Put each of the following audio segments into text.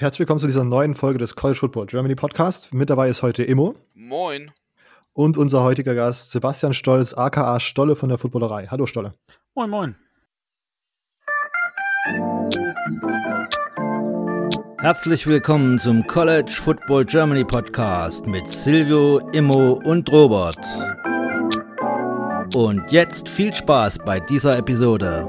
Herzlich willkommen zu dieser neuen Folge des College Football Germany Podcast. Mit dabei ist heute Immo. Moin. Und unser heutiger Gast Sebastian Stolz, aka Stolle von der Footballerei. Hallo Stolle. Moin, moin. Herzlich willkommen zum College Football Germany Podcast mit Silvio, Immo und Robert. Und jetzt viel Spaß bei dieser Episode.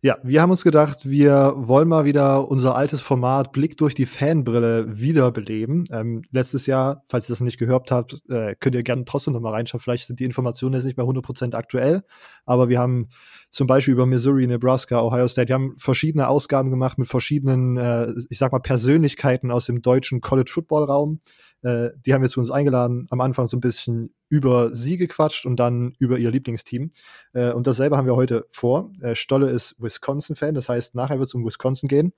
Ja, wir haben uns gedacht, wir wollen mal wieder unser altes Format Blick durch die Fanbrille wiederbeleben. Ähm, letztes Jahr, falls ihr das noch nicht gehört habt, äh, könnt ihr gerne trotzdem noch mal reinschauen. Vielleicht sind die Informationen jetzt nicht mehr 100% aktuell, aber wir haben zum Beispiel über Missouri, Nebraska, Ohio State, wir haben verschiedene Ausgaben gemacht mit verschiedenen, äh, ich sag mal, Persönlichkeiten aus dem deutschen College-Football-Raum. Äh, die haben wir zu uns eingeladen, am Anfang so ein bisschen über sie gequatscht und dann über ihr Lieblingsteam. Äh, und dasselbe haben wir heute vor. Äh, Stolle ist Wisconsin-Fan, das heißt, nachher wird es um Wisconsin gehen.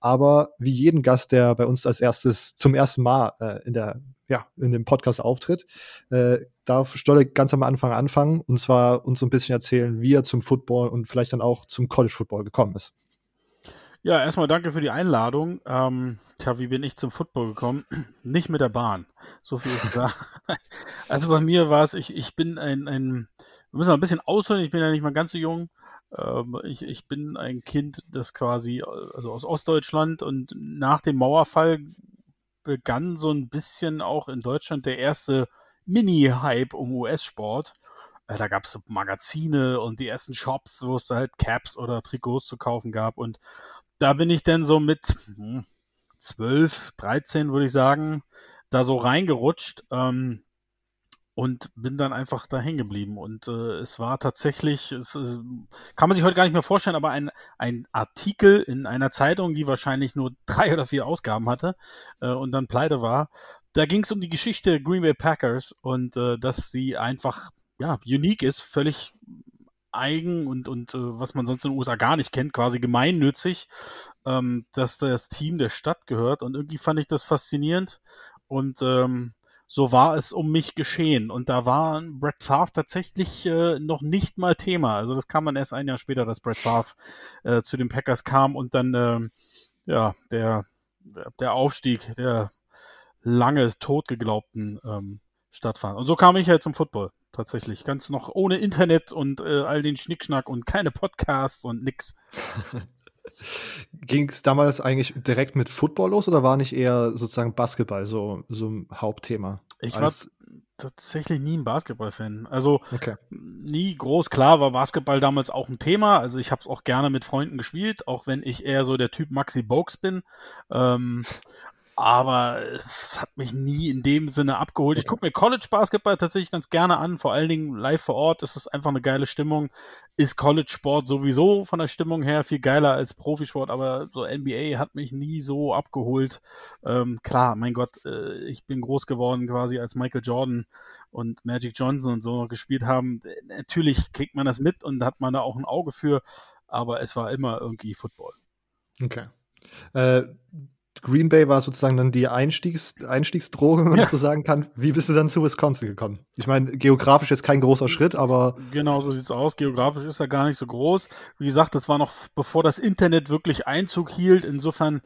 Aber wie jeden Gast, der bei uns als erstes zum ersten Mal äh, in der ja, in dem Podcast auftritt, äh, darf Stolle ganz am Anfang anfangen und zwar uns so ein bisschen erzählen, wie er zum Football und vielleicht dann auch zum College Football gekommen ist. Ja, erstmal danke für die Einladung. Ähm, tja, wie bin ich zum Football gekommen? Nicht mit der Bahn. So viel ist klar. Also bei mir war es, ich, ich bin ein, ein, wir müssen ein bisschen ausholen, ich bin ja nicht mal ganz so jung. Ähm, ich, ich bin ein Kind, das quasi, also aus Ostdeutschland und nach dem Mauerfall begann so ein bisschen auch in Deutschland der erste Mini-Hype um US-Sport. Äh, da gab es Magazine und die ersten Shops, wo es halt Caps oder Trikots zu kaufen gab und da bin ich dann so mit hm, 12, 13, würde ich sagen, da so reingerutscht ähm, und bin dann einfach da hängen geblieben. Und äh, es war tatsächlich, es, äh, kann man sich heute gar nicht mehr vorstellen, aber ein, ein Artikel in einer Zeitung, die wahrscheinlich nur drei oder vier Ausgaben hatte äh, und dann pleite war. Da ging es um die Geschichte Green Bay Packers und äh, dass sie einfach ja, unique ist, völlig eigen und, und äh, was man sonst in den USA gar nicht kennt, quasi gemeinnützig, ähm, dass das Team der Stadt gehört. Und irgendwie fand ich das faszinierend. Und ähm, so war es um mich geschehen. Und da war Brett Favre tatsächlich äh, noch nicht mal Thema. Also das kam dann erst ein Jahr später, dass Brett Favre äh, zu den Packers kam und dann ähm, ja der, der Aufstieg der lange totgeglaubten ähm, stattfand. Und so kam ich halt zum Football tatsächlich. Ganz noch ohne Internet und äh, all den Schnickschnack und keine Podcasts und nix. Ging es damals eigentlich direkt mit Football los oder war nicht eher sozusagen Basketball so, so ein Hauptthema? Ich war tatsächlich nie ein Basketball-Fan. Also okay. nie groß. Klar war Basketball damals auch ein Thema. Also ich habe es auch gerne mit Freunden gespielt, auch wenn ich eher so der Typ Maxi Bogues bin. Ähm, aber es hat mich nie in dem Sinne abgeholt. Ich gucke mir College Basketball tatsächlich ganz gerne an, vor allen Dingen live vor Ort. Das ist einfach eine geile Stimmung. Ist College Sport sowieso von der Stimmung her viel geiler als Profisport, aber so NBA hat mich nie so abgeholt. Ähm, klar, mein Gott, äh, ich bin groß geworden quasi als Michael Jordan und Magic Johnson und so gespielt haben. Natürlich kriegt man das mit und hat man da auch ein Auge für, aber es war immer irgendwie Football. Okay. Äh, Green Bay war sozusagen dann die Einstiegs Einstiegsdroge, wenn man ja. das so sagen kann. Wie bist du dann zu Wisconsin gekommen? Ich meine, geografisch ist kein großer Schritt, aber. Genau, so sieht's aus. Geografisch ist er gar nicht so groß. Wie gesagt, das war noch bevor das Internet wirklich Einzug hielt. Insofern,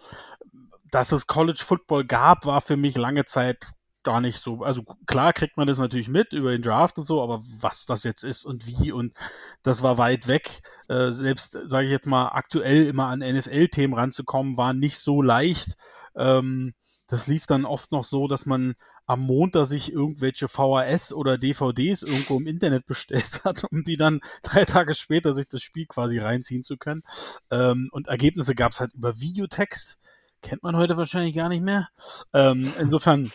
dass es College Football gab, war für mich lange Zeit gar nicht so. Also klar kriegt man das natürlich mit über den Draft und so, aber was das jetzt ist und wie und das war weit weg. Äh, selbst, sage ich jetzt mal, aktuell immer an NFL-Themen ranzukommen, war nicht so leicht. Ähm, das lief dann oft noch so, dass man am Montag sich irgendwelche VHS oder DVDs irgendwo im Internet bestellt hat, um die dann drei Tage später sich das Spiel quasi reinziehen zu können. Ähm, und Ergebnisse gab es halt über Videotext. Kennt man heute wahrscheinlich gar nicht mehr. Ähm, insofern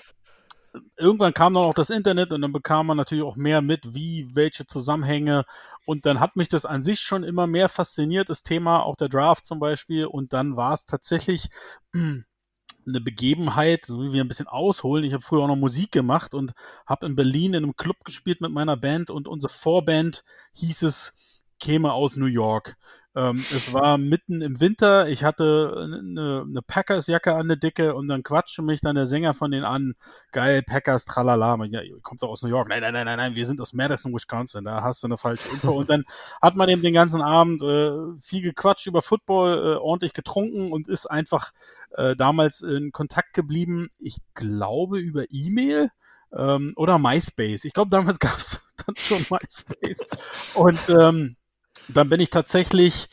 irgendwann kam dann auch das Internet und dann bekam man natürlich auch mehr mit, wie, welche Zusammenhänge. Und dann hat mich das an sich schon immer mehr fasziniert, das Thema, auch der Draft zum Beispiel. Und dann war es tatsächlich eine Begebenheit, so wie wir ein bisschen ausholen. Ich habe früher auch noch Musik gemacht und habe in Berlin in einem Club gespielt mit meiner Band und unsere Vorband hieß es, käme aus New York. Ähm, es war mitten im Winter, ich hatte eine, eine Packers-Jacke an der Dicke und dann quatschte mich dann der Sänger von denen an, geil, Packers, tralala. Ja, ihr kommt doch aus New York. Nein, nein, nein, nein, nein, wir sind aus Madison, Wisconsin, da hast du eine falsche Info. und dann hat man eben den ganzen Abend äh, viel gequatscht über Football, äh, ordentlich getrunken und ist einfach äh, damals in Kontakt geblieben. Ich glaube über E-Mail ähm, oder MySpace. Ich glaube, damals gab es dann schon MySpace. Und ähm, dann bin ich tatsächlich,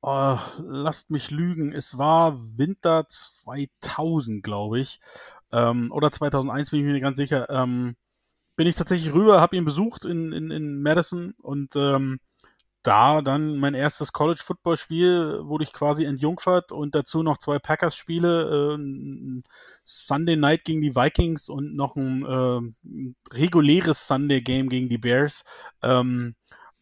oh, lasst mich lügen, es war Winter 2000, glaube ich, ähm, oder 2001, bin ich mir nicht ganz sicher, ähm, bin ich tatsächlich rüber, habe ihn besucht in, in, in Madison und ähm, da dann mein erstes College-Football-Spiel wurde ich quasi entjungfert und dazu noch zwei Packers-Spiele, äh, Sunday Night gegen die Vikings und noch ein, äh, reguläres Sunday-Game gegen die Bears. Ähm,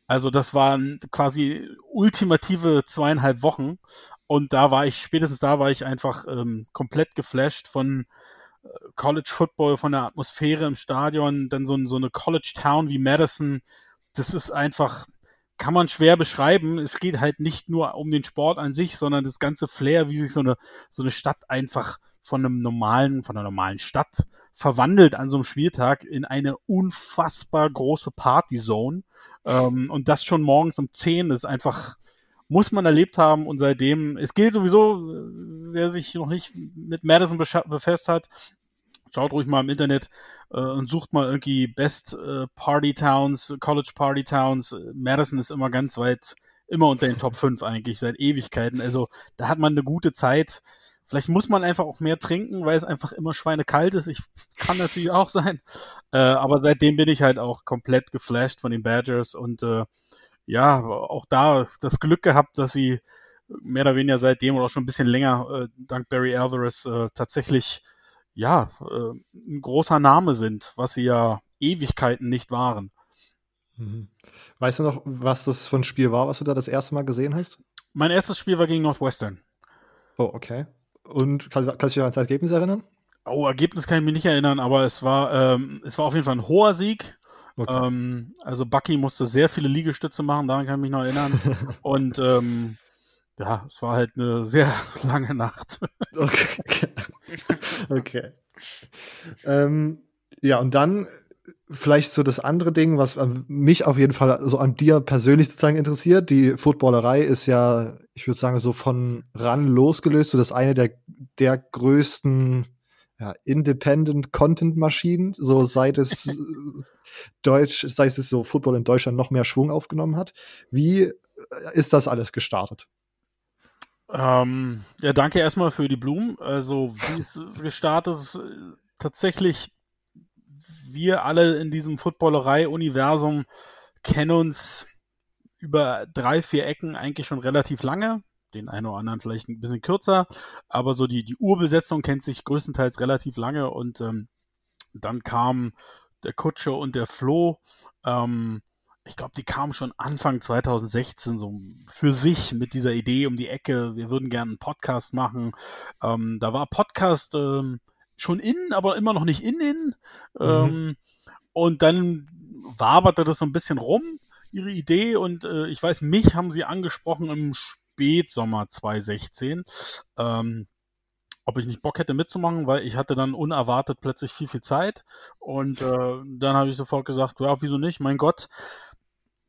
also das waren quasi ultimative zweieinhalb Wochen. Und da war ich, spätestens da war ich einfach ähm, komplett geflasht von äh, College Football, von der Atmosphäre im Stadion, dann so, so eine College Town wie Madison. Das ist einfach, kann man schwer beschreiben. Es geht halt nicht nur um den Sport an sich, sondern das ganze Flair, wie sich so eine, so eine Stadt einfach von einem normalen, von einer normalen Stadt verwandelt an so einem Spieltag in eine unfassbar große Partyzone. Ähm, und das schon morgens um 10 ist einfach, muss man erlebt haben und seitdem, es gilt sowieso, wer sich noch nicht mit Madison befasst hat, schaut ruhig mal im Internet äh, und sucht mal irgendwie Best äh, Party Towns, College Party Towns. Madison ist immer ganz weit, immer unter den Top 5 eigentlich, seit Ewigkeiten. Also da hat man eine gute Zeit. Vielleicht muss man einfach auch mehr trinken, weil es einfach immer schweinekalt ist. Ich kann natürlich auch sein. Äh, aber seitdem bin ich halt auch komplett geflasht von den Badgers und äh, ja, auch da das Glück gehabt, dass sie mehr oder weniger seitdem oder auch schon ein bisschen länger äh, dank Barry Alvarez äh, tatsächlich ja äh, ein großer Name sind, was sie ja Ewigkeiten nicht waren. Mhm. Weißt du noch, was das für ein Spiel war, was du da das erste Mal gesehen hast? Mein erstes Spiel war gegen Northwestern. Oh, okay. Und kann, kannst du dich an das Ergebnis erinnern? Oh, Ergebnis kann ich mich nicht erinnern, aber es war, ähm, es war auf jeden Fall ein hoher Sieg. Okay. Ähm, also Bucky musste sehr viele Liegestütze machen, daran kann ich mich noch erinnern. Und ähm, ja, es war halt eine sehr lange Nacht. okay. okay. Ähm, ja, und dann vielleicht so das andere Ding, was mich auf jeden Fall so an dir persönlich sozusagen interessiert. Die Footballerei ist ja, ich würde sagen, so von ran losgelöst, so das eine der, der größten ja, Independent Content Maschinen, so seit es Deutsch, seit es so Football in Deutschland noch mehr Schwung aufgenommen hat. Wie äh, ist das alles gestartet? Ähm, ja, danke erstmal für die Blumen. Also, wie es gestartet ist, tatsächlich wir alle in diesem Footballerei-Universum kennen uns über drei, vier Ecken eigentlich schon relativ lange. Den einen oder anderen vielleicht ein bisschen kürzer, aber so die, die Urbesetzung kennt sich größtenteils relativ lange und ähm, dann kam der Kutsche und der Flo. Ähm, ich glaube, die kamen schon Anfang 2016 so für sich mit dieser Idee um die Ecke. Wir würden gerne einen Podcast machen. Ähm, da war Podcast ähm, schon innen, aber immer noch nicht innen. Mhm. Ähm, und dann waberte das so ein bisschen rum, ihre Idee. Und äh, ich weiß, mich haben sie angesprochen im Spätsommer 2016. Ähm, ob ich nicht Bock hätte mitzumachen, weil ich hatte dann unerwartet plötzlich viel, viel Zeit. Und äh, dann habe ich sofort gesagt, ja, wieso nicht? Mein Gott,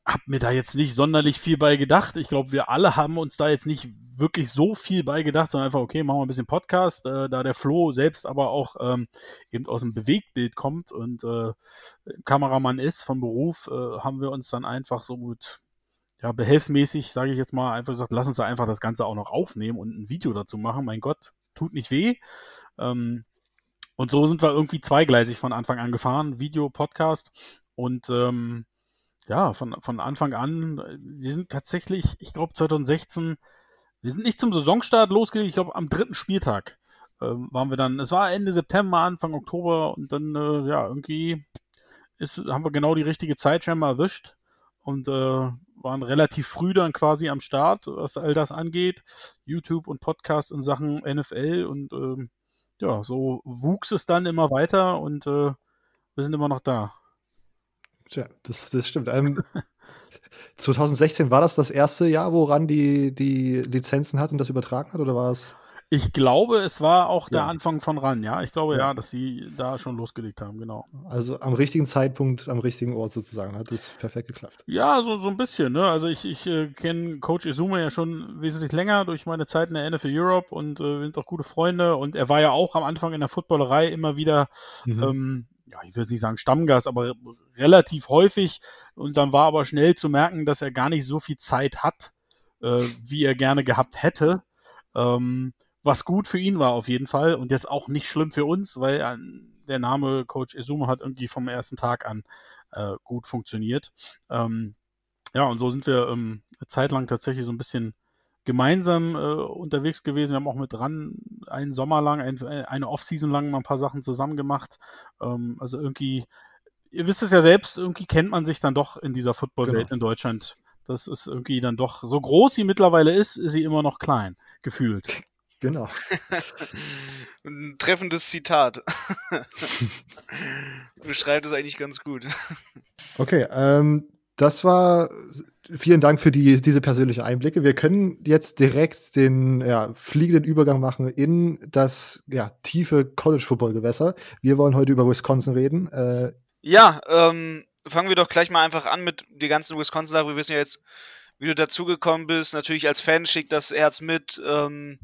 hab mir da jetzt nicht sonderlich viel bei gedacht. Ich glaube, wir alle haben uns da jetzt nicht wirklich so viel bei gedacht, sondern einfach, okay, machen wir ein bisschen Podcast, äh, da der Flo selbst aber auch ähm, eben aus dem Bewegtbild kommt und äh, Kameramann ist von Beruf, äh, haben wir uns dann einfach so gut, ja, behelfsmäßig, sage ich jetzt mal, einfach gesagt, lass uns da einfach das Ganze auch noch aufnehmen und ein Video dazu machen. Mein Gott, tut nicht weh. Ähm, und so sind wir irgendwie zweigleisig von Anfang an gefahren, Video, Podcast und ähm, ja, von, von Anfang an, wir sind tatsächlich, ich glaube 2016, wir sind nicht zum Saisonstart losgelegt, ich glaube am dritten Spieltag ähm, waren wir dann, es war Ende September, Anfang Oktober und dann, äh, ja, irgendwie ist, haben wir genau die richtige Zeit scheinbar erwischt und äh, waren relativ früh dann quasi am Start, was all das angeht. YouTube und Podcast in Sachen NFL und äh, ja, so wuchs es dann immer weiter und äh, wir sind immer noch da. Tja, das, das stimmt. Ähm, 2016 war das das erste Jahr, woran die die Lizenzen hat und das übertragen hat, oder war es? Ich glaube, es war auch der ja. Anfang von RAN, ja. Ich glaube ja. ja. dass sie da schon losgelegt haben, genau. Also am richtigen Zeitpunkt, am richtigen Ort sozusagen, hat es perfekt geklappt. Ja, so, so ein bisschen, ne? Also ich, ich äh, kenne Coach Izuma ja schon wesentlich länger durch meine Zeit in der NFL Europe und äh, sind auch gute Freunde und er war ja auch am Anfang in der Footballerei immer wieder, mhm. ähm, ja, ich würde nicht sagen Stammgast, aber relativ häufig und dann war aber schnell zu merken, dass er gar nicht so viel Zeit hat, äh, wie er gerne gehabt hätte. Ähm, was gut für ihn war auf jeden Fall und jetzt auch nicht schlimm für uns, weil äh, der Name Coach Izuma hat irgendwie vom ersten Tag an äh, gut funktioniert. Ähm, ja, und so sind wir ähm, eine Zeit lang tatsächlich so ein bisschen gemeinsam äh, unterwegs gewesen. Wir haben auch mit dran einen Sommer lang, ein, eine Offseason lang mal ein paar Sachen zusammen gemacht. Ähm, also irgendwie, ihr wisst es ja selbst, irgendwie kennt man sich dann doch in dieser Football-Welt genau. in Deutschland. Das ist irgendwie dann doch, so groß sie mittlerweile ist, ist sie immer noch klein, gefühlt. Genau. Ein treffendes Zitat. Beschreibt es eigentlich ganz gut. Okay, ähm, das war. Vielen Dank für die, diese persönlichen Einblicke. Wir können jetzt direkt den ja, fliegenden Übergang machen in das ja, tiefe College-Football-Gewässer. Wir wollen heute über Wisconsin reden. Äh, ja, ähm, fangen wir doch gleich mal einfach an mit der ganzen Wisconsin-Sache. Wir wissen ja jetzt, wie du dazugekommen bist. Natürlich als Fan schickt das Herz mit. Ähm,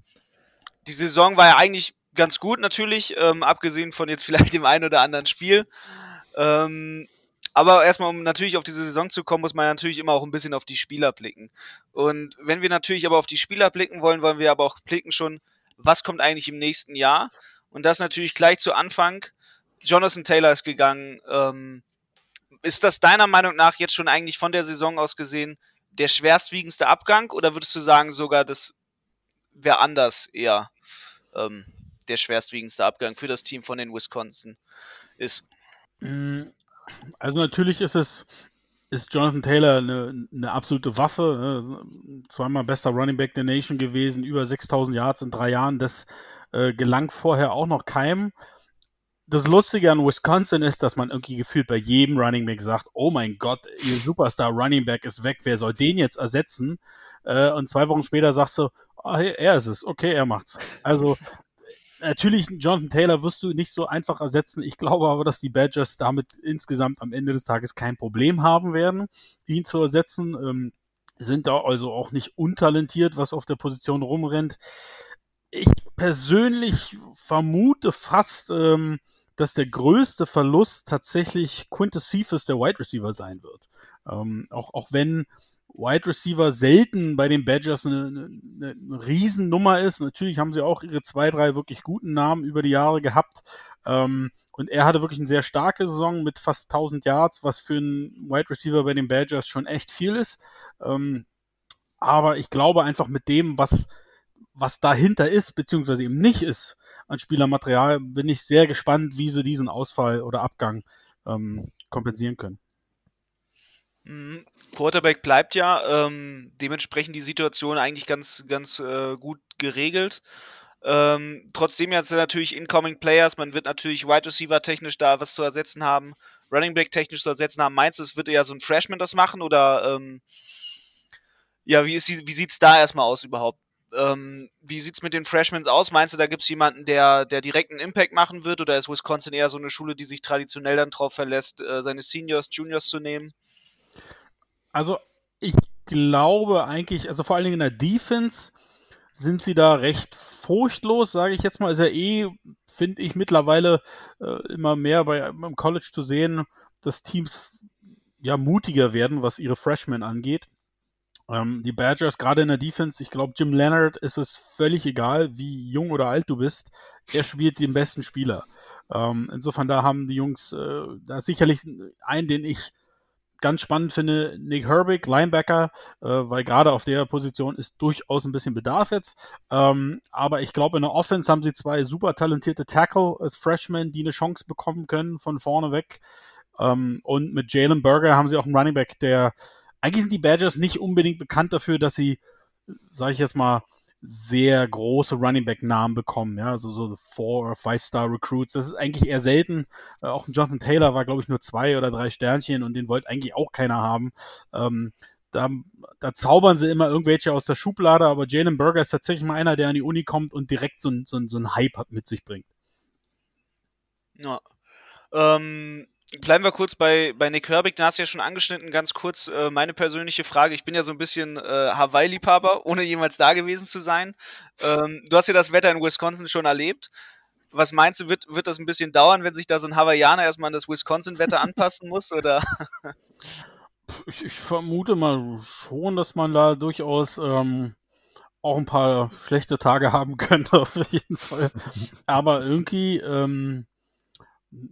die Saison war ja eigentlich ganz gut natürlich, ähm, abgesehen von jetzt vielleicht dem einen oder anderen Spiel. Ähm, aber erstmal, um natürlich auf diese Saison zu kommen, muss man natürlich immer auch ein bisschen auf die Spieler blicken. Und wenn wir natürlich aber auf die Spieler blicken wollen, wollen wir aber auch blicken schon, was kommt eigentlich im nächsten Jahr. Und das natürlich gleich zu Anfang. Jonathan Taylor ist gegangen. Ähm, ist das deiner Meinung nach jetzt schon eigentlich von der Saison aus gesehen der schwerstwiegendste Abgang oder würdest du sagen sogar, das wäre anders eher? ähm, der schwerstwiegendste Abgang für das Team von den Wisconsin ist. Also natürlich ist es ist Jonathan Taylor eine, eine absolute Waffe. Ne? Zweimal bester Running Back der Nation gewesen, über 6000 Yards in drei Jahren. Das äh, gelang vorher auch noch keinem. Das Lustige an Wisconsin ist, dass man irgendwie gefühlt bei jedem Running Back sagt, oh mein Gott, ihr Superstar Running Back ist weg, wer soll den jetzt ersetzen? Äh, und zwei Wochen später sagst du, ah, er ist es, okay, er macht's. Also natürlich, Jonathan Taylor wirst du nicht so einfach ersetzen. Ich glaube aber, dass die Badgers damit insgesamt am Ende des Tages kein Problem haben werden, ihn zu ersetzen. Ähm, sind da also auch nicht untalentiert, was auf der Position rumrennt. Ich persönlich vermute fast, ähm, dass der größte Verlust tatsächlich Quintus Cephas, der Wide Receiver, sein wird. Ähm, auch, auch wenn Wide Receiver selten bei den Badgers eine, eine, eine Riesennummer ist. Natürlich haben sie auch ihre zwei, drei wirklich guten Namen über die Jahre gehabt. Ähm, und er hatte wirklich eine sehr starke Saison mit fast 1000 Yards, was für einen Wide Receiver bei den Badgers schon echt viel ist. Ähm, aber ich glaube einfach mit dem, was, was dahinter ist, beziehungsweise eben nicht ist an Spielermaterial, bin ich sehr gespannt, wie sie diesen Ausfall oder Abgang ähm, kompensieren können. Mhm. Quarterback bleibt ja, ähm, dementsprechend die Situation eigentlich ganz, ganz äh, gut geregelt. Ähm, trotzdem jetzt natürlich Incoming Players, man wird natürlich Wide Receiver technisch da was zu ersetzen haben, Running Back technisch zu ersetzen haben. Meinst du, es wird eher so ein Freshman das machen oder ähm, ja, wie, ist die, wie sieht's da erstmal aus überhaupt? Ähm, wie sieht's mit den Freshmen aus? Meinst du, da gibt's jemanden, der, der direkt einen Impact machen wird oder ist Wisconsin eher so eine Schule, die sich traditionell dann drauf verlässt, äh, seine Seniors, Juniors zu nehmen? Also ich glaube eigentlich, also vor allen Dingen in der Defense sind sie da recht furchtlos, sage ich jetzt mal. Ist ja eh, finde ich, mittlerweile äh, immer mehr bei, beim College zu sehen, dass Teams ja mutiger werden, was ihre Freshmen angeht. Ähm, die Badgers, gerade in der Defense, ich glaube, Jim Leonard ist es völlig egal, wie jung oder alt du bist. Er spielt den besten Spieler. Ähm, insofern, da haben die Jungs, äh, da sicherlich einen, den ich ganz spannend finde, Nick Herbig, Linebacker, äh, weil gerade auf der Position ist durchaus ein bisschen Bedarf jetzt. Ähm, aber ich glaube, in der Offense haben sie zwei super talentierte Tackle als Freshmen, die eine Chance bekommen können von vorne weg. Ähm, und mit Jalen Berger haben sie auch einen Running Back, der eigentlich sind die Badgers nicht unbedingt bekannt dafür, dass sie, sage ich jetzt mal, sehr große Running Back Namen bekommen, ja, also so Four- oder Five-Star Recruits. Das ist eigentlich eher selten. Äh, auch ein Jonathan Taylor war, glaube ich, nur zwei oder drei Sternchen und den wollte eigentlich auch keiner haben. Ähm, da, da zaubern sie immer irgendwelche aus der Schublade, aber Jalen Burger ist tatsächlich mal einer, der an die Uni kommt und direkt so ein, so ein, so ein Hype mit sich bringt. Ja. Ähm, bleiben wir kurz bei, bei Nick Herbig, da hast du ja schon angeschnitten, ganz kurz äh, meine persönliche Frage. Ich bin ja so ein bisschen äh, Hawaii-Liebhaber, ohne jemals da gewesen zu sein. Ähm, du hast ja das Wetter in Wisconsin schon erlebt. Was meinst du, wird, wird das ein bisschen dauern, wenn sich da so ein Hawaiianer erstmal an das Wisconsin-Wetter anpassen muss? Oder? Ich, ich, vermute mal schon, dass man da durchaus ähm, auch ein paar schlechte Tage haben könnte, auf jeden Fall. Aber irgendwie, ähm,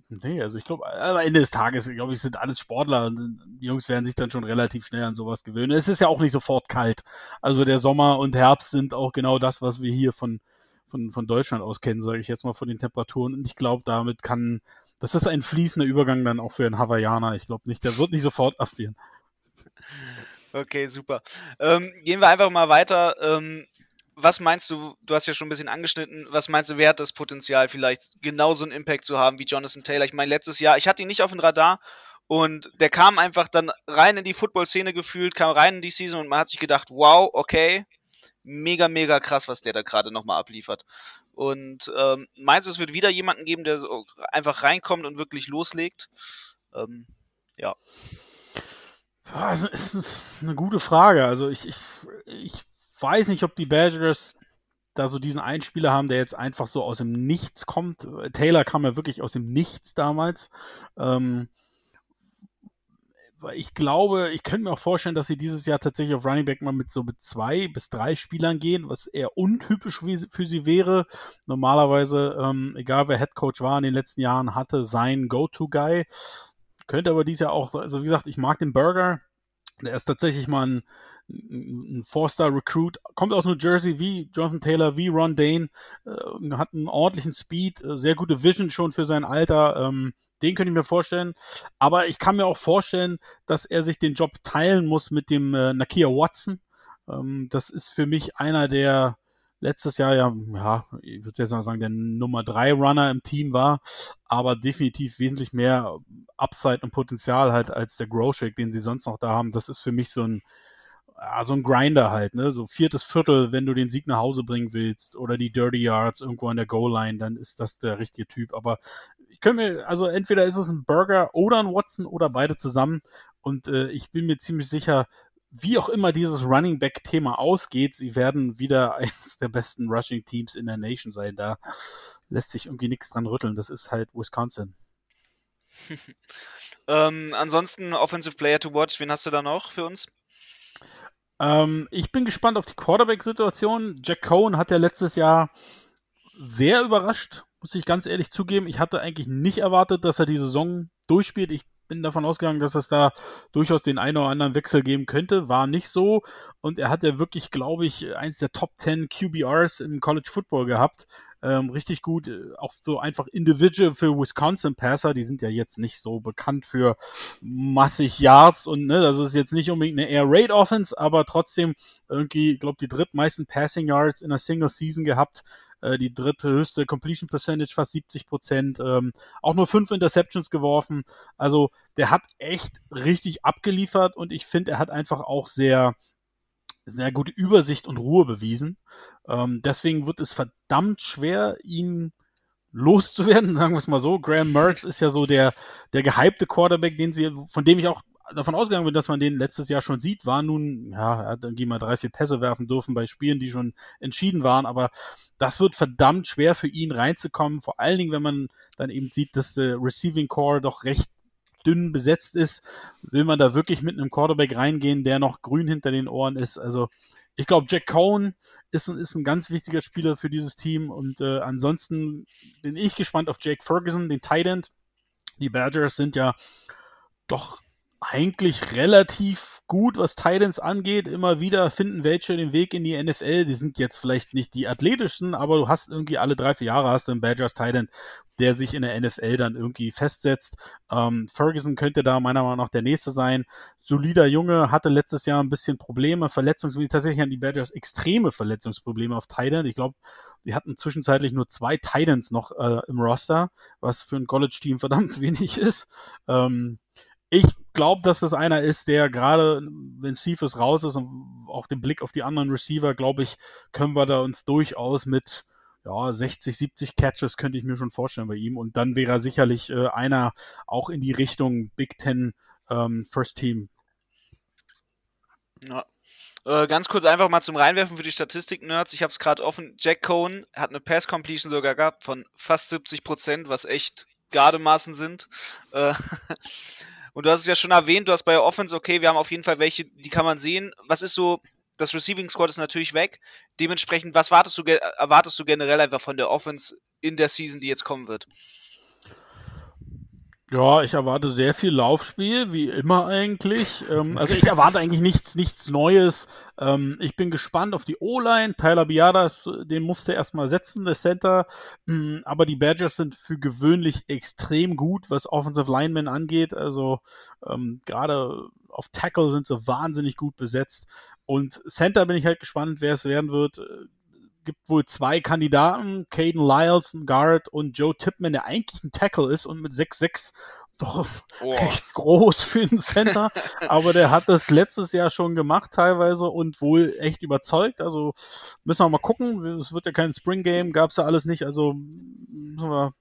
Nee, also ich glaube, am Ende des Tages, glaube ich, sind alles Sportler und die Jungs werden sich dann schon relativ schnell an sowas gewöhnen. Es ist ja auch nicht sofort kalt. Also der Sommer und Herbst sind auch genau das, was wir hier von, von, von Deutschland aus kennen, sage ich jetzt mal von den Temperaturen. Und ich glaube, damit kann, das ist ein fließender Übergang dann auch für einen Hawaiianer. Ich glaube nicht, der wird nicht sofort erfrieren. Okay, super. Ähm, gehen wir einfach mal weiter. Ähm, was meinst du, du hast ja schon ein bisschen angeschnitten, was meinst du, wer hat das Potenzial, vielleicht genauso einen Impact zu haben wie Jonathan Taylor? Ich meine, letztes Jahr, ich hatte ihn nicht auf dem Radar und der kam einfach dann rein in die Football-Szene gefühlt, kam rein in die Season und man hat sich gedacht, wow, okay, mega, mega krass, was der da gerade nochmal abliefert. Und ähm, meinst du, es wird wieder jemanden geben, der so einfach reinkommt und wirklich loslegt? Ähm, ja. Das ist eine gute Frage. Also ich, ich, ich weiß nicht, ob die Badgers da so diesen Einspieler haben, der jetzt einfach so aus dem Nichts kommt. Taylor kam ja wirklich aus dem Nichts damals. Ähm, ich glaube, ich könnte mir auch vorstellen, dass sie dieses Jahr tatsächlich auf Running Back mal mit so mit zwei bis drei Spielern gehen, was eher untypisch für sie wäre. Normalerweise, ähm, egal wer Head Coach war in den letzten Jahren, hatte sein Go-To-Guy. Könnte aber dieses Jahr auch, also wie gesagt, ich mag den Burger. Der ist tatsächlich mal ein ein Four-Star-Recruit, kommt aus New Jersey wie Jonathan Taylor, wie Ron Dane, äh, hat einen ordentlichen Speed, äh, sehr gute Vision schon für sein Alter. Ähm, den könnte ich mir vorstellen. Aber ich kann mir auch vorstellen, dass er sich den Job teilen muss mit dem äh, Nakia Watson. Ähm, das ist für mich einer der letztes Jahr ja, ja, ich würde jetzt mal sagen, der Nummer drei Runner im Team war, aber definitiv wesentlich mehr Upside und Potenzial halt als der Growshake, den sie sonst noch da haben. Das ist für mich so ein ja, so ein Grinder halt, ne? So viertes Viertel, wenn du den Sieg nach Hause bringen willst oder die Dirty Yards irgendwo an der Goal-Line, dann ist das der richtige Typ. Aber ich könnte mir, also entweder ist es ein Burger oder ein Watson oder beide zusammen. Und äh, ich bin mir ziemlich sicher, wie auch immer dieses Running Back-Thema ausgeht, sie werden wieder eines der besten Rushing-Teams in der Nation sein. Da lässt sich irgendwie nichts dran rütteln. Das ist halt Wisconsin. ähm, ansonsten Offensive Player to Watch, wen hast du da noch für uns? Ähm, ich bin gespannt auf die Quarterback-Situation. Jack Cohen hat ja letztes Jahr sehr überrascht, muss ich ganz ehrlich zugeben. Ich hatte eigentlich nicht erwartet, dass er die Saison durchspielt. Ich bin davon ausgegangen, dass es da durchaus den einen oder anderen Wechsel geben könnte. War nicht so. Und er hat ja wirklich, glaube ich, eins der Top 10 QBRs im College Football gehabt ähm, richtig gut. Äh, auch so einfach Individual für Wisconsin Passer, die sind ja jetzt nicht so bekannt für massig Yards und ne, das ist jetzt nicht unbedingt eine Air Raid Offense, aber trotzdem irgendwie, glaube die drittmeisten Passing Yards in einer Single Season gehabt äh, die dritte höchste Completion Percentage, fast 70 Prozent, ähm, auch nur fünf Interceptions geworfen. Also der hat echt richtig abgeliefert und ich finde, er hat einfach auch sehr sehr gute Übersicht und Ruhe bewiesen. Ähm, deswegen wird es verdammt schwer, ihn loszuwerden, sagen wir es mal so. Graham Mertz ist ja so der, der gehypte Quarterback, den sie, von dem ich auch davon ausgegangen bin, dass man den letztes Jahr schon sieht, war nun, ja, er hat irgendwie mal drei, vier Pässe werfen dürfen bei Spielen, die schon entschieden waren, aber das wird verdammt schwer für ihn reinzukommen, vor allen Dingen, wenn man dann eben sieht, dass der Receiving Core doch recht dünn besetzt ist, will man da wirklich mit einem Quarterback reingehen, der noch grün hinter den Ohren ist. Also ich glaube, Jack Cohn ist, ist ein ganz wichtiger Spieler für dieses Team und äh, ansonsten bin ich gespannt auf Jake Ferguson, den Tight End. Die Badgers sind ja doch eigentlich relativ gut, was Titans angeht. Immer wieder finden welche den Weg in die NFL. Die sind jetzt vielleicht nicht die athletischsten, aber du hast irgendwie alle drei, vier Jahre hast du einen Badgers Titan, der sich in der NFL dann irgendwie festsetzt. Ähm, Ferguson könnte da meiner Meinung nach der nächste sein. Solider Junge, hatte letztes Jahr ein bisschen Probleme, Verletzungsprobleme. Tatsächlich haben die Badgers extreme Verletzungsprobleme auf Titan. Ich glaube, wir hatten zwischenzeitlich nur zwei Titans noch äh, im Roster, was für ein College-Team verdammt wenig ist. Ähm, ich glaube, dass das einer ist, der gerade, wenn Cephas raus ist und auch den Blick auf die anderen Receiver, glaube ich, können wir da uns durchaus mit ja, 60, 70 Catches könnte ich mir schon vorstellen bei ihm. Und dann wäre er sicherlich äh, einer auch in die Richtung Big Ten ähm, First Team. Ja. Äh, ganz kurz einfach mal zum Reinwerfen für die Statistik-Nerds. Ich habe es gerade offen. Jack Cohen hat eine Pass-Completion sogar gehabt von fast 70 Prozent, was echt Gardemaßen sind. Und du hast es ja schon erwähnt, du hast bei der Offense, okay, wir haben auf jeden Fall welche, die kann man sehen. Was ist so das Receiving Squad ist natürlich weg. Dementsprechend, was wartest du, erwartest du generell einfach von der Offense in der Season, die jetzt kommen wird? Ja, ich erwarte sehr viel Laufspiel, wie immer eigentlich. Ähm, also ich erwarte eigentlich nichts, nichts Neues. Ähm, ich bin gespannt auf die O-Line. Tyler Biadas, den musste erstmal setzen, der Center. Ähm, aber die Badgers sind für gewöhnlich extrem gut, was Offensive Linemen angeht. Also ähm, gerade auf Tackle sind sie wahnsinnig gut besetzt. Und Center bin ich halt gespannt, wer es werden wird. Gibt wohl zwei Kandidaten, Caden Lyles, ein Guard und Joe Tipman, der eigentlich ein Tackle ist und mit 6'6 doch oh. recht groß für einen Center, aber der hat das letztes Jahr schon gemacht teilweise und wohl echt überzeugt. Also müssen wir mal gucken. Es wird ja kein Spring Game, gab es ja alles nicht. Also müssen wir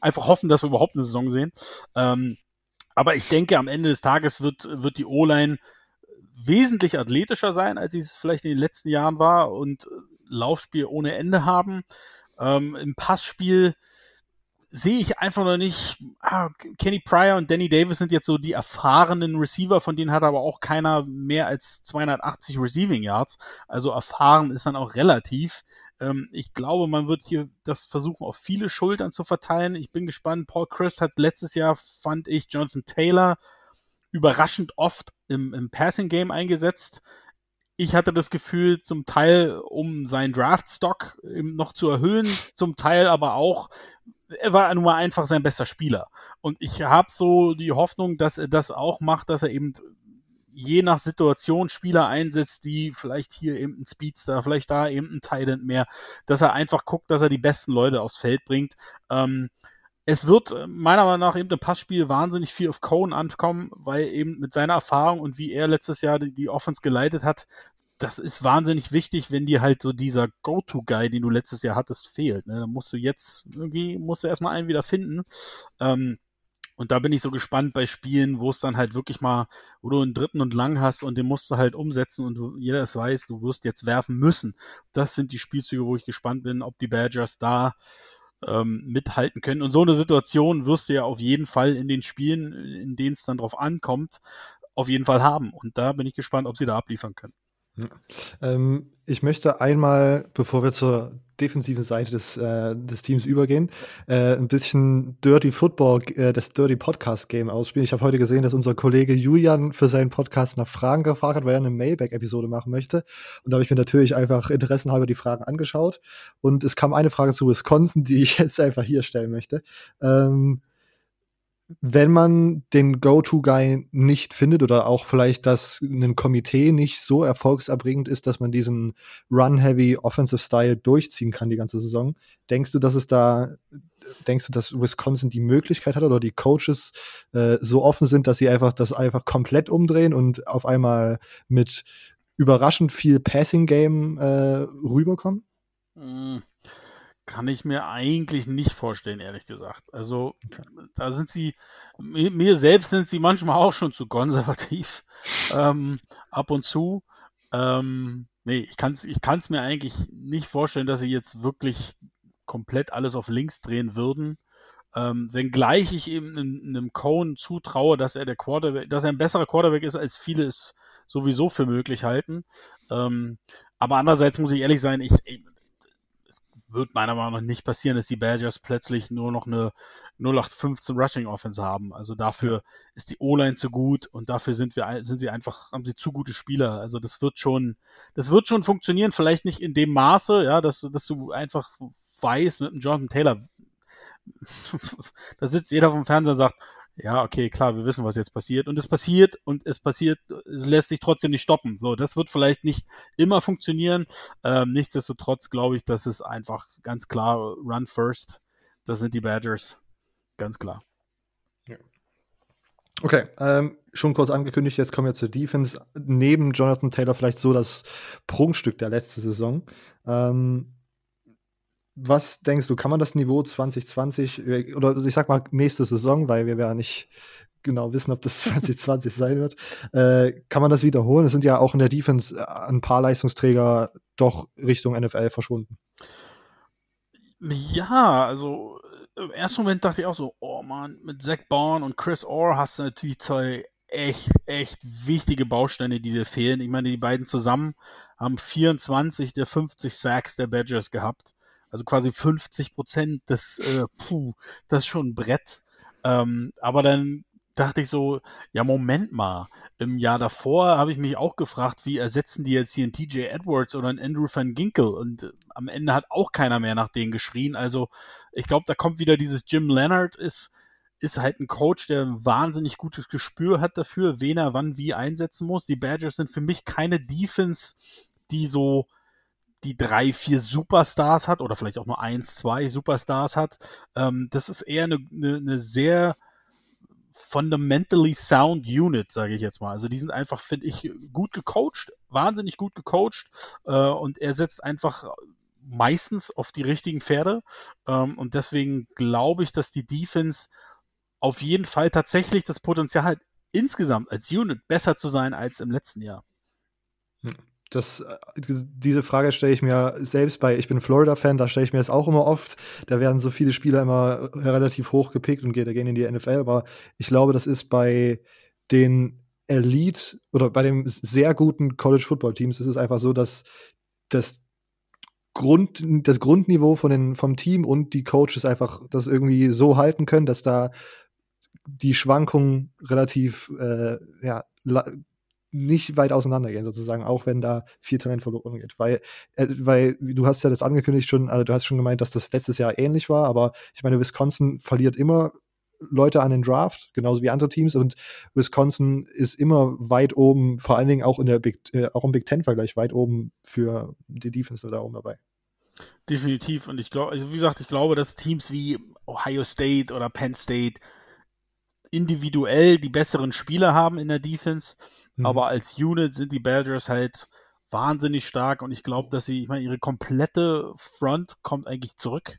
einfach hoffen, dass wir überhaupt eine Saison sehen. Ähm, aber ich denke, am Ende des Tages wird, wird die O-Line wesentlich athletischer sein, als es vielleicht in den letzten Jahren war und Laufspiel ohne Ende haben. Ähm, Im Passspiel sehe ich einfach noch nicht. Ah, Kenny Pryor und Danny Davis sind jetzt so die erfahrenen Receiver, von denen hat aber auch keiner mehr als 280 Receiving Yards. Also erfahren ist dann auch relativ. Ähm, ich glaube, man wird hier das versuchen, auf viele Schultern zu verteilen. Ich bin gespannt. Paul Chris hat letztes Jahr, fand ich, Jonathan Taylor überraschend oft im, im Passing Game eingesetzt. Ich hatte das Gefühl, zum Teil, um seinen Draftstock noch zu erhöhen, zum Teil aber auch, er war nun mal einfach sein bester Spieler. Und ich habe so die Hoffnung, dass er das auch macht, dass er eben je nach Situation Spieler einsetzt, die vielleicht hier eben ein Speedster, vielleicht da eben ein Thailand mehr, dass er einfach guckt, dass er die besten Leute aufs Feld bringt. Ähm, es wird äh, meiner Meinung nach eben im Passspiel wahnsinnig viel auf Cohen ankommen, weil eben mit seiner Erfahrung und wie er letztes Jahr die, die Offense geleitet hat, das ist wahnsinnig wichtig, wenn dir halt so dieser Go-To-Guy, den du letztes Jahr hattest, fehlt. Ne? Dann musst du jetzt irgendwie, musst du erstmal einen wieder finden. Ähm, und da bin ich so gespannt bei Spielen, wo es dann halt wirklich mal, wo du einen dritten und lang hast und den musst du halt umsetzen und du, jeder es weiß, du wirst jetzt werfen müssen. Das sind die Spielzüge, wo ich gespannt bin, ob die Badgers da ähm, mithalten können. Und so eine Situation wirst du ja auf jeden Fall in den Spielen, in denen es dann drauf ankommt, auf jeden Fall haben. Und da bin ich gespannt, ob sie da abliefern können. Ähm, ich möchte einmal, bevor wir zur defensiven Seite des, äh, des Teams übergehen, äh, ein bisschen Dirty Football, äh, das Dirty Podcast Game ausspielen. Ich habe heute gesehen, dass unser Kollege Julian für seinen Podcast nach Fragen gefragt hat, weil er eine Mailback-Episode machen möchte. Und da habe ich mir natürlich einfach interessenhalber die Fragen angeschaut. Und es kam eine Frage zu Wisconsin, die ich jetzt einfach hier stellen möchte. Ähm, wenn man den Go-To-Guy nicht findet oder auch vielleicht, dass ein Komitee nicht so erfolgserbringend ist, dass man diesen Run-Heavy Offensive Style durchziehen kann die ganze Saison, denkst du, dass es da, denkst du, dass Wisconsin die Möglichkeit hat oder die Coaches äh, so offen sind, dass sie einfach das einfach komplett umdrehen und auf einmal mit überraschend viel Passing-Game äh, rüberkommen? Mhm kann ich mir eigentlich nicht vorstellen, ehrlich gesagt. Also da sind sie, mir, mir, selbst sind sie manchmal auch schon zu konservativ, ähm, ab und zu. Ähm, nee, ich kann es ich kann's mir eigentlich nicht vorstellen, dass sie jetzt wirklich komplett alles auf links drehen würden. Ähm, wenngleich ich eben einem Cohen zutraue, dass er der Quarterback, dass er ein besserer Quarterback ist, als viele es sowieso für möglich halten. Ähm, aber andererseits muss ich ehrlich sein, ich, wird meiner Meinung nach nicht passieren, dass die Badgers plötzlich nur noch eine 0815 Rushing Offense haben. Also dafür ist die O-Line zu gut und dafür sind wir, sind sie einfach, haben sie zu gute Spieler. Also das wird schon, das wird schon funktionieren. Vielleicht nicht in dem Maße, ja, dass, dass du einfach weißt mit dem Jonathan Taylor, da sitzt jeder vom Fernseher und sagt, ja, okay, klar, wir wissen, was jetzt passiert. Und es passiert und es passiert, es lässt sich trotzdem nicht stoppen. So, das wird vielleicht nicht immer funktionieren. Ähm, nichtsdestotrotz glaube ich, dass es einfach ganz klar Run First. Das sind die Badgers. Ganz klar. Okay, ähm, schon kurz angekündigt, jetzt kommen wir zur Defense. Neben Jonathan Taylor vielleicht so das Prunkstück der letzten Saison. Ähm, was denkst du, kann man das Niveau 2020 äh, oder ich sag mal nächste Saison, weil wir ja nicht genau wissen, ob das 2020 sein wird, äh, kann man das wiederholen? Es sind ja auch in der Defense äh, ein paar Leistungsträger doch Richtung NFL verschwunden. Ja, also im ersten Moment dachte ich auch so, oh man, mit Zach Bourne und Chris Orr hast du natürlich zwei echt, echt wichtige Bausteine, die dir fehlen. Ich meine, die beiden zusammen haben 24 der 50 Sacks der Badgers gehabt. Also quasi 50 Prozent des, äh, puh, das ist schon ein Brett. Ähm, aber dann dachte ich so, ja, Moment mal. Im Jahr davor habe ich mich auch gefragt, wie ersetzen die jetzt hier einen TJ Edwards oder einen Andrew van Ginkel? Und äh, am Ende hat auch keiner mehr nach denen geschrien. Also ich glaube, da kommt wieder dieses Jim Leonard ist, ist halt ein Coach, der ein wahnsinnig gutes Gespür hat dafür, wen er wann wie einsetzen muss. Die Badgers sind für mich keine Defense, die so die drei, vier Superstars hat oder vielleicht auch nur eins, zwei Superstars hat. Ähm, das ist eher eine, eine, eine sehr fundamentally sound Unit, sage ich jetzt mal. Also die sind einfach, finde ich, gut gecoacht, wahnsinnig gut gecoacht äh, und er setzt einfach meistens auf die richtigen Pferde ähm, und deswegen glaube ich, dass die Defense auf jeden Fall tatsächlich das Potenzial hat, insgesamt als Unit besser zu sein als im letzten Jahr. Das, äh, diese Frage stelle ich mir selbst bei, ich bin Florida-Fan, da stelle ich mir das auch immer oft. Da werden so viele Spieler immer relativ hoch gepickt und gehen in die NFL, aber ich glaube, das ist bei den Elite oder bei den sehr guten College-Football-Teams ist es einfach so, dass das Grund, das Grundniveau von den, vom Team und die Coaches einfach das irgendwie so halten können, dass da die Schwankungen relativ äh, ja, nicht weit auseinandergehen, sozusagen, auch wenn da viel Talent verloren geht. Weil, äh, weil du hast ja das angekündigt schon, also du hast schon gemeint, dass das letztes Jahr ähnlich war, aber ich meine, Wisconsin verliert immer Leute an den Draft, genauso wie andere Teams. Und Wisconsin ist immer weit oben, vor allen Dingen auch in der Big, äh, auch im Big Ten-Vergleich weit oben für die Defense da oben dabei. Definitiv. Und ich glaube, also wie gesagt, ich glaube, dass Teams wie Ohio State oder Penn State individuell die besseren Spieler haben in der Defense. Mhm. Aber als Unit sind die Badgers halt wahnsinnig stark und ich glaube, dass sie, ich meine, ihre komplette Front kommt eigentlich zurück.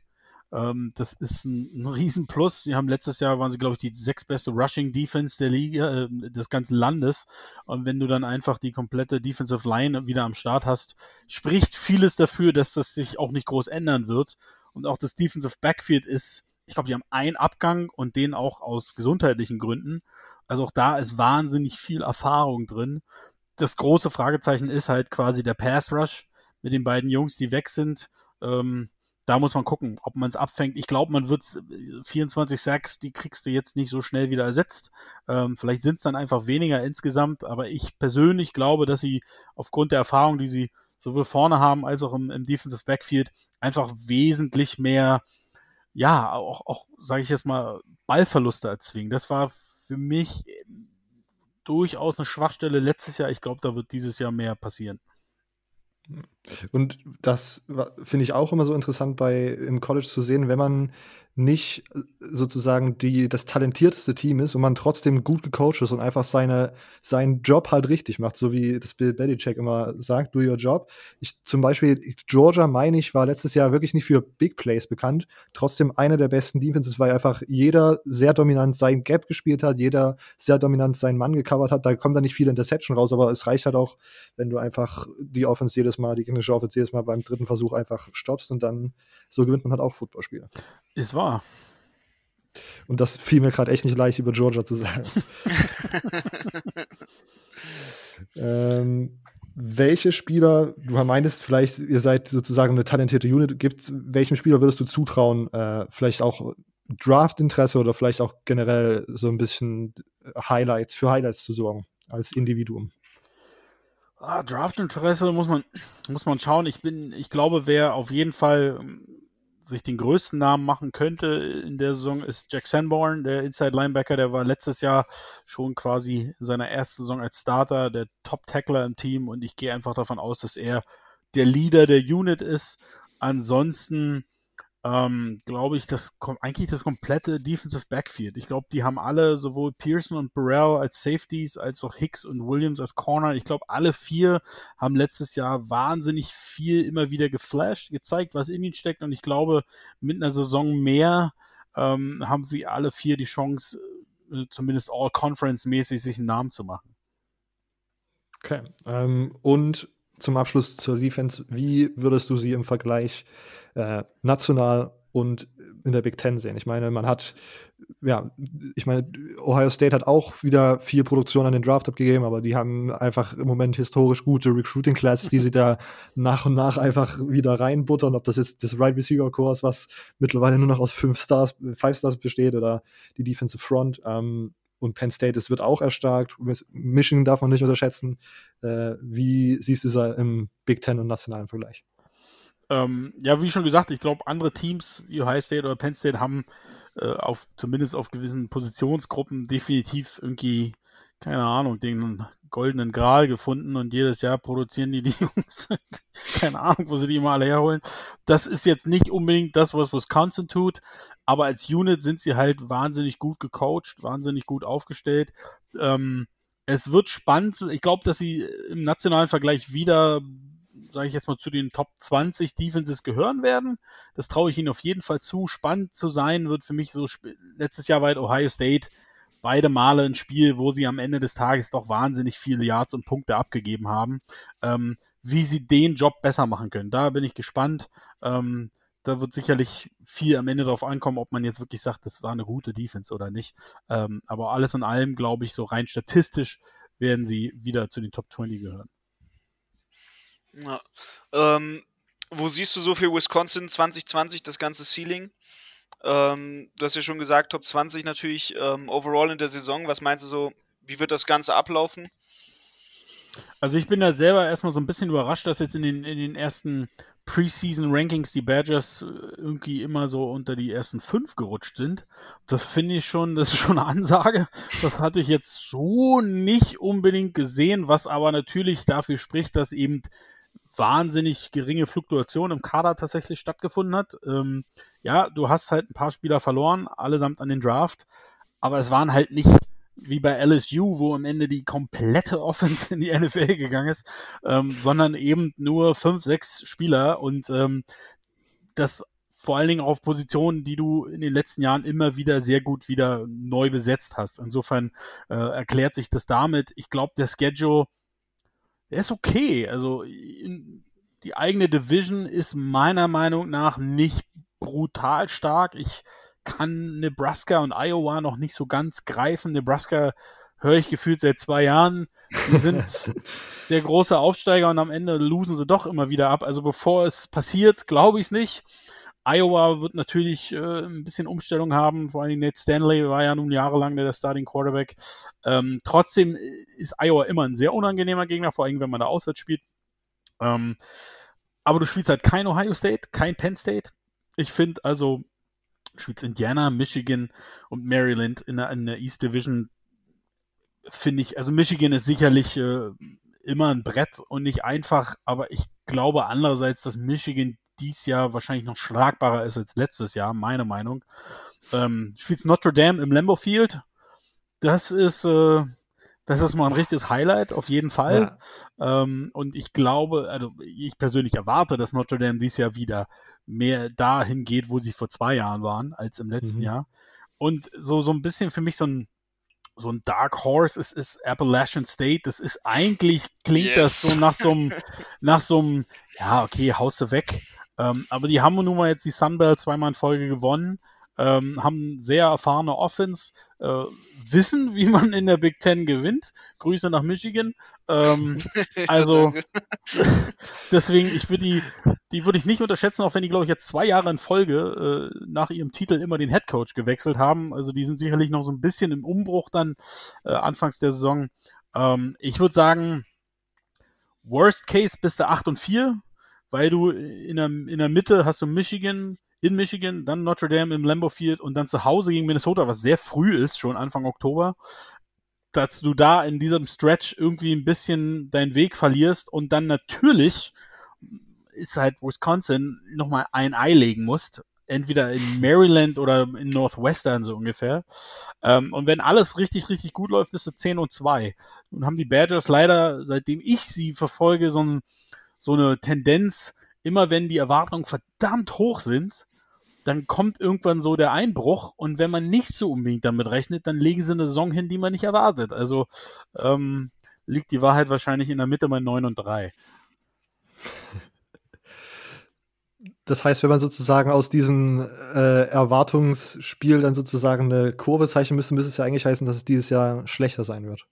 Ähm, das ist ein, ein Riesenplus. Sie haben letztes Jahr waren sie, glaube ich, die sechstbeste Rushing Defense der Liga, äh, des ganzen Landes. Und wenn du dann einfach die komplette Defensive Line wieder am Start hast, spricht vieles dafür, dass das sich auch nicht groß ändern wird. Und auch das Defensive Backfield ist, ich glaube, die haben einen Abgang und den auch aus gesundheitlichen Gründen. Also auch da ist wahnsinnig viel Erfahrung drin. Das große Fragezeichen ist halt quasi der Pass Rush mit den beiden Jungs, die weg sind. Ähm, da muss man gucken, ob man es abfängt. Ich glaube, man wird 24 Sacks, die kriegst du jetzt nicht so schnell wieder ersetzt. Ähm, vielleicht sind es dann einfach weniger insgesamt, aber ich persönlich glaube, dass sie aufgrund der Erfahrung, die sie sowohl vorne haben als auch im, im Defensive Backfield, einfach wesentlich mehr, ja, auch, auch sage ich jetzt mal, Ballverluste erzwingen. Das war für mich äh, durchaus eine Schwachstelle letztes Jahr. Ich glaube, da wird dieses Jahr mehr passieren. Und das finde ich auch immer so interessant bei im College zu sehen, wenn man nicht sozusagen die, das talentierteste Team ist und man trotzdem gut gecoacht ist und einfach seine, seinen Job halt richtig macht, so wie das Bill Belichick immer sagt, do your job. Ich, zum Beispiel Georgia, meine ich, war letztes Jahr wirklich nicht für Big Plays bekannt. Trotzdem einer der besten Defenses, weil einfach jeder sehr dominant sein Gap gespielt hat, jeder sehr dominant seinen Mann gecovert hat. Da kommt dann nicht viel Interception raus, aber es reicht halt auch, wenn du einfach die Offense jedes Mal, die gegnerische Offense jedes Mal beim dritten Versuch einfach stoppst und dann so gewinnt man halt auch Footballspiele. Ist wahr. Und das fiel mir gerade echt nicht leicht über Georgia zu sagen. ähm, welche Spieler, du meintest vielleicht, ihr seid sozusagen eine talentierte Unit, gibt welchem Spieler würdest du zutrauen, äh, vielleicht auch Draft-Interesse oder vielleicht auch generell so ein bisschen Highlights, für Highlights zu sorgen als Individuum? Ah, Draft-Interesse muss man, muss man schauen. Ich bin, ich glaube, wer auf jeden Fall sich den größten Namen machen könnte in der Saison, ist Jack Sanborn, der Inside Linebacker. Der war letztes Jahr schon quasi in seiner ersten Saison als Starter der Top-Tackler im Team und ich gehe einfach davon aus, dass er der Leader der Unit ist. Ansonsten ähm, glaube ich, das eigentlich das komplette Defensive Backfield. Ich glaube, die haben alle sowohl Pearson und Burrell als Safeties, als auch Hicks und Williams als Corner. Ich glaube, alle vier haben letztes Jahr wahnsinnig viel immer wieder geflasht, gezeigt, was in ihnen steckt. Und ich glaube, mit einer Saison mehr ähm, haben sie alle vier die Chance, äh, zumindest All-Conference-mäßig sich einen Namen zu machen. Okay. Ähm, und zum Abschluss zur Defense, wie würdest du sie im Vergleich äh, national und in der Big Ten sehen? Ich meine, man hat, ja, ich meine, Ohio State hat auch wieder viel Produktion an den Draft abgegeben, aber die haben einfach im Moment historisch gute Recruiting Classes, die sie da nach und nach einfach wieder reinbuttern, ob das jetzt das Right Receiver ist, was mittlerweile nur noch aus fünf Stars, Five Stars besteht oder die Defensive Front. Ähm, und Penn State, es wird auch erstarkt. Michigan darf man nicht unterschätzen. Äh, wie siehst du es im Big Ten und nationalen Vergleich? Ähm, ja, wie schon gesagt, ich glaube, andere Teams wie Ohio State oder Penn State haben äh, auf, zumindest auf gewissen Positionsgruppen definitiv irgendwie, keine Ahnung, den goldenen Gral gefunden und jedes Jahr produzieren die die Jungs. keine Ahnung, wo sie die immer alle herholen. Das ist jetzt nicht unbedingt das, was Wisconsin tut, aber als Unit sind sie halt wahnsinnig gut gecoacht, wahnsinnig gut aufgestellt. Ähm, es wird spannend. Ich glaube, dass sie im nationalen Vergleich wieder, sage ich jetzt mal, zu den Top 20 Defenses gehören werden. Das traue ich ihnen auf jeden Fall zu. Spannend zu sein wird für mich so, letztes Jahr weit Ohio State beide Male ein Spiel, wo sie am Ende des Tages doch wahnsinnig viele Yards und Punkte abgegeben haben. Ähm, wie sie den Job besser machen können. Da bin ich gespannt. Ähm, da wird sicherlich viel am Ende darauf ankommen, ob man jetzt wirklich sagt, das war eine gute Defense oder nicht. Ähm, aber alles in allem, glaube ich, so rein statistisch werden sie wieder zu den Top 20 gehören. Ja. Ähm, wo siehst du so für Wisconsin 2020 das ganze Ceiling? Ähm, du hast ja schon gesagt, Top 20 natürlich ähm, overall in der Saison. Was meinst du so, wie wird das Ganze ablaufen? Also ich bin da selber erstmal so ein bisschen überrascht, dass jetzt in den, in den ersten Preseason-Rankings die Badgers äh, irgendwie immer so unter die ersten fünf gerutscht sind. Das finde ich schon, das ist schon eine Ansage. Das hatte ich jetzt so nicht unbedingt gesehen, was aber natürlich dafür spricht, dass eben wahnsinnig geringe Fluktuation im Kader tatsächlich stattgefunden hat. Ähm, ja, du hast halt ein paar Spieler verloren, allesamt an den Draft, aber es waren halt nicht wie bei LSU, wo am Ende die komplette Offense in die NFL gegangen ist, ähm, sondern eben nur fünf, sechs Spieler und ähm, das vor allen Dingen auf Positionen, die du in den letzten Jahren immer wieder sehr gut wieder neu besetzt hast. Insofern äh, erklärt sich das damit. Ich glaube, der Schedule, der ist okay. Also in, die eigene Division ist meiner Meinung nach nicht brutal stark. Ich kann Nebraska und Iowa noch nicht so ganz greifen. Nebraska höre ich gefühlt seit zwei Jahren. Die sind der große Aufsteiger und am Ende losen sie doch immer wieder ab. Also bevor es passiert, glaube ich es nicht. Iowa wird natürlich äh, ein bisschen Umstellung haben. Vor allem Nate Stanley war ja nun jahrelang der Starting Quarterback. Ähm, trotzdem ist Iowa immer ein sehr unangenehmer Gegner, vor allem wenn man da auswärts spielt. Ähm, aber du spielst halt kein Ohio State, kein Penn State. Ich finde also spielt Indiana, Michigan und Maryland in der, in der East Division. Finde ich, also Michigan ist sicherlich äh, immer ein Brett und nicht einfach, aber ich glaube andererseits, dass Michigan dies Jahr wahrscheinlich noch schlagbarer ist als letztes Jahr, meine Meinung. Ähm, spielt Notre Dame im Lambeau Field. Das ist, äh, das ist mal ein richtiges Highlight, auf jeden Fall. Ja. Ähm, und ich glaube, also ich persönlich erwarte, dass Notre Dame dieses Jahr wieder mehr dahin geht, wo sie vor zwei Jahren waren, als im letzten mhm. Jahr. Und so, so ein bisschen für mich so ein, so ein Dark Horse ist, ist Appalachian State. Das ist eigentlich, klingt yes. das so nach so einem, nach so einem, ja, okay, haust du weg. Ähm, aber die haben nun mal jetzt die Sunbelt zweimal in Folge gewonnen ähm, haben sehr erfahrene Offense, äh, wissen, wie man in der Big Ten gewinnt. Grüße nach Michigan. Ähm, also deswegen, ich würde die, die würde ich nicht unterschätzen, auch wenn die, glaube ich, jetzt zwei Jahre in Folge äh, nach ihrem Titel immer den Head Coach gewechselt haben. Also die sind sicherlich noch so ein bisschen im Umbruch dann äh, anfangs der Saison. Ähm, ich würde sagen, Worst Case bist du 8 und 4, weil du in der, in der Mitte hast du Michigan, in Michigan, dann Notre Dame im Lambeau Field und dann zu Hause gegen Minnesota, was sehr früh ist, schon Anfang Oktober, dass du da in diesem Stretch irgendwie ein bisschen deinen Weg verlierst und dann natürlich ist halt Wisconsin nochmal ein Ei legen musst. entweder in Maryland oder in Northwestern so ungefähr. Ähm, und wenn alles richtig, richtig gut läuft, bist du 10 und 2. Nun haben die Badgers leider, seitdem ich sie verfolge, so, ein, so eine Tendenz, immer wenn die Erwartungen verdammt hoch sind, dann kommt irgendwann so der Einbruch und wenn man nicht so unbedingt damit rechnet, dann legen sie eine Saison hin, die man nicht erwartet. Also ähm, liegt die Wahrheit wahrscheinlich in der Mitte bei 9 und 3. Das heißt, wenn man sozusagen aus diesem äh, Erwartungsspiel dann sozusagen eine Kurve zeichnen müsste, müsste es ja eigentlich heißen, dass es dieses Jahr schlechter sein wird.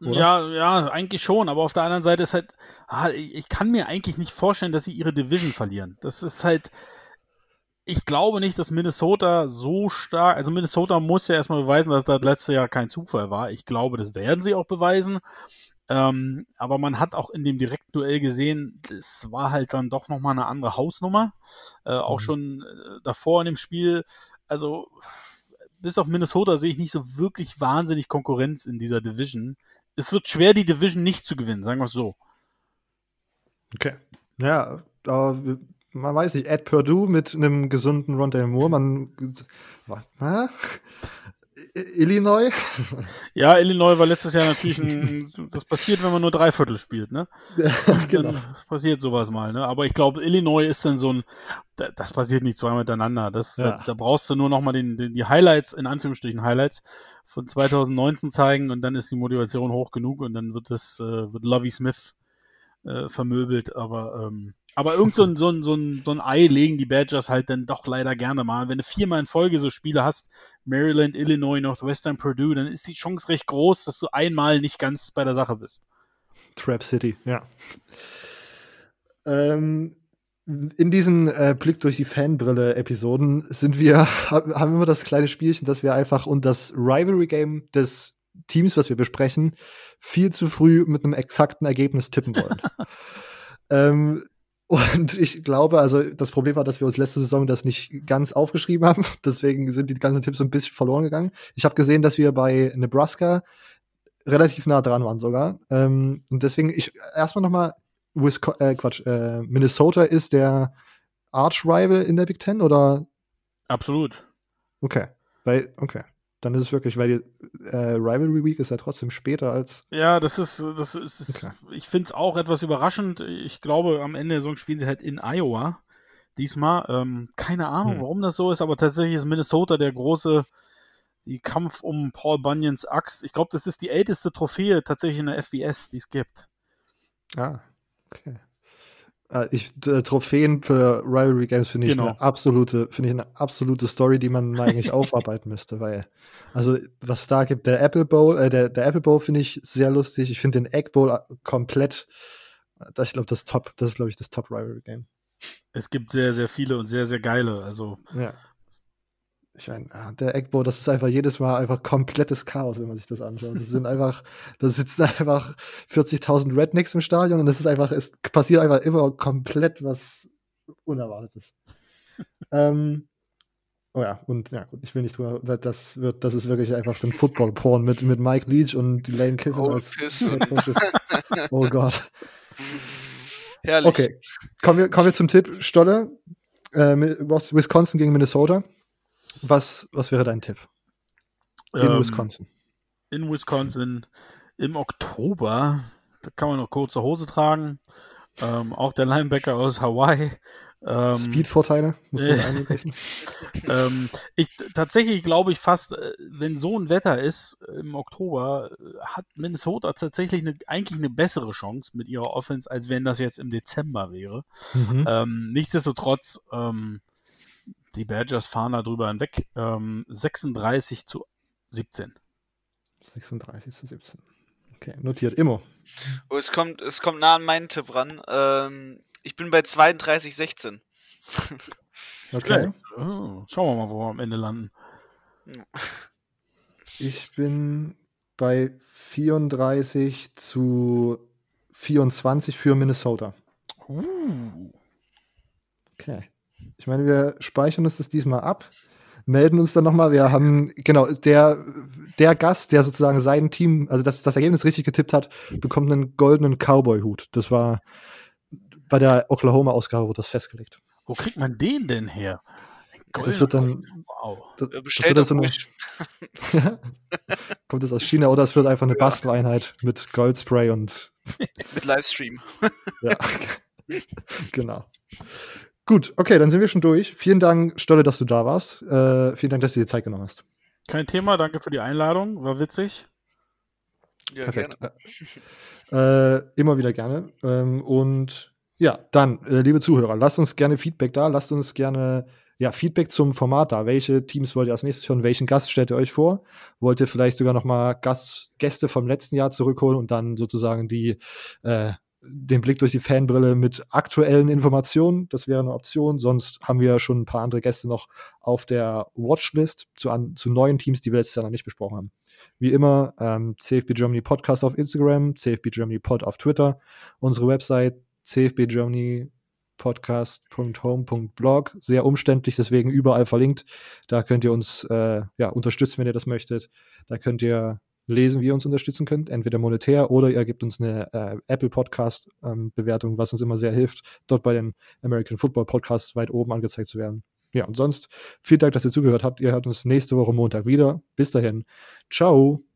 Oder? Ja, ja, eigentlich schon, aber auf der anderen Seite ist halt, ah, ich kann mir eigentlich nicht vorstellen, dass sie ihre Division verlieren. Das ist halt, ich glaube nicht, dass Minnesota so stark, also Minnesota muss ja erstmal beweisen, dass das letzte Jahr kein Zufall war. Ich glaube, das werden sie auch beweisen. Ähm, aber man hat auch in dem Direktduell gesehen, es war halt dann doch nochmal eine andere Hausnummer. Äh, auch mhm. schon äh, davor in dem Spiel. Also, bis auf Minnesota sehe ich nicht so wirklich wahnsinnig Konkurrenz in dieser Division. Es wird schwer, die Division nicht zu gewinnen, sagen wir es so. Okay. Ja, aber man weiß nicht, Ed Purdue mit einem gesunden Rondell Moore, man. Was? Illinois? Ja, Illinois war letztes Jahr natürlich ein, das passiert, wenn man nur drei Viertel spielt, ne? Genau. Passiert sowas mal, ne? Aber ich glaube, Illinois ist dann so ein, das passiert nicht zweimal miteinander. Das, ja. da, da, brauchst du nur noch mal den, den, die Highlights, in Anführungsstrichen Highlights, von 2019 zeigen und dann ist die Motivation hoch genug und dann wird das, äh, wird Lovey Smith äh, vermöbelt, aber ähm, aber irgend so ein, so, ein, so, ein, so ein Ei legen die Badgers halt dann doch leider gerne mal. Wenn du viermal in Folge so Spiele hast, Maryland, Illinois, Northwestern, Purdue, dann ist die Chance recht groß, dass du einmal nicht ganz bei der Sache bist. Trap City, ja. Ähm, in diesen äh, Blick durch die Fanbrille-Episoden sind wir, haben immer das kleine Spielchen, dass wir einfach und das Rivalry-Game des Teams, was wir besprechen, viel zu früh mit einem exakten Ergebnis tippen wollen. ähm, und ich glaube, also das Problem war, dass wir uns letzte Saison das nicht ganz aufgeschrieben haben. Deswegen sind die ganzen Tipps so ein bisschen verloren gegangen. Ich habe gesehen, dass wir bei Nebraska relativ nah dran waren sogar. Ähm, und deswegen, ich erstmal nochmal, äh, Quatsch, äh, Minnesota ist der Arch-Rival in der Big Ten oder? Absolut. Okay. Weil, okay dann ist es wirklich, weil die äh, Rivalry Week ist ja trotzdem später als. Ja, das ist, das ist, okay. ich finde es auch etwas überraschend. Ich glaube, am Ende der Saison spielen sie halt in Iowa diesmal. Ähm, keine Ahnung, hm. warum das so ist, aber tatsächlich ist Minnesota der große, die Kampf um Paul Bunyans Axt. Ich glaube, das ist die älteste Trophäe tatsächlich in der FBS, die es gibt. Ah, okay. Äh, ich, äh, Trophäen für Rivalry Games finde ich genau. eine absolute, finde ich eine absolute Story, die man eigentlich aufarbeiten müsste, weil also was da gibt, der Apple Bowl, äh, der, der Apple Bowl finde ich sehr lustig. Ich finde den Egg Bowl äh, komplett, das, ich glaube, das Top, das ist glaube ich das Top Rivalry Game. Es gibt sehr, sehr viele und sehr, sehr geile. Also ja ich meine, ah, der Eggbo, das ist einfach jedes Mal einfach komplettes Chaos, wenn man sich das anschaut. Das sind einfach, da sitzen einfach 40.000 Rednecks im Stadion und es ist einfach, es passiert einfach immer komplett was Unerwartetes. ähm, oh ja, und ja, gut, ich will nicht drüber, das wird, das ist wirklich einfach ein Football-Porn mit, mit Mike Leach und Lane Kiffin oh, als Oh Gott. Herrlich. Okay, kommen wir, kommen wir zum Tipp. Stolle, äh, Wisconsin gegen Minnesota. Was, was wäre dein Tipp? In ähm, Wisconsin. In Wisconsin im Oktober. Da kann man noch kurze Hose tragen. Ähm, auch der Linebacker aus Hawaii. Ähm, Speed-Vorteile, muss man einbrechen. ähm, ich, tatsächlich glaube ich fast, äh, wenn so ein Wetter ist im Oktober, äh, hat Minnesota tatsächlich eine, eigentlich eine bessere Chance mit ihrer Offense, als wenn das jetzt im Dezember wäre. Mhm. Ähm, nichtsdestotrotz, ähm, die Badgers fahren da drüber hinweg. Ähm, 36 zu 17. 36 zu 17. Okay, notiert. Immo. Oh, es kommt, es kommt nah an meinen Tipp ran. Ähm, ich bin bei 32 16. okay. Oh, schauen wir mal, wo wir am Ende landen. Ich bin bei 34 zu 24 für Minnesota. Uh. Okay. Ich meine, wir speichern uns das diesmal ab, melden uns dann nochmal. Wir haben, genau, der, der Gast, der sozusagen sein Team, also das, das Ergebnis richtig getippt hat, bekommt einen goldenen Cowboy-Hut. Das war bei der Oklahoma-Ausgabe wurde das festgelegt. Wo kriegt man den denn her? Das wird dann. Wow. Das, das wird dann so eine, Kommt es aus China oder es wird einfach eine Ja. Basteleinheit mit Goldspray und mit Livestream. ja. genau. Gut, okay, dann sind wir schon durch. Vielen Dank, Stolle, dass du da warst. Äh, vielen Dank, dass du dir Zeit genommen hast. Kein Thema, danke für die Einladung, war witzig. Ja, Perfekt. gerne. Äh, immer wieder gerne. Ähm, und ja, dann, äh, liebe Zuhörer, lasst uns gerne Feedback da, lasst uns gerne ja, Feedback zum Format da. Welche Teams wollt ihr als nächstes hören? Welchen Gast stellt ihr euch vor? Wollt ihr vielleicht sogar noch mal Gast, Gäste vom letzten Jahr zurückholen und dann sozusagen die äh, den Blick durch die Fanbrille mit aktuellen Informationen? Das wäre eine Option. Sonst haben wir schon ein paar andere Gäste noch auf der Watchlist zu, an, zu neuen Teams, die wir letztes Jahr noch nicht besprochen haben. Wie immer, ähm, CFB Germany Podcast auf Instagram, CFB Germany Pod auf Twitter, unsere Website CFB Germany podcast.home.blog. Sehr umständlich, deswegen überall verlinkt. Da könnt ihr uns äh, ja, unterstützen, wenn ihr das möchtet. Da könnt ihr lesen, wie ihr uns unterstützen könnt, entweder monetär oder ihr gebt uns eine äh, Apple Podcast ähm, Bewertung, was uns immer sehr hilft, dort bei den American Football Podcasts weit oben angezeigt zu werden. Ja, und sonst vielen Dank, dass ihr zugehört habt. Ihr hört uns nächste Woche Montag wieder. Bis dahin. Ciao.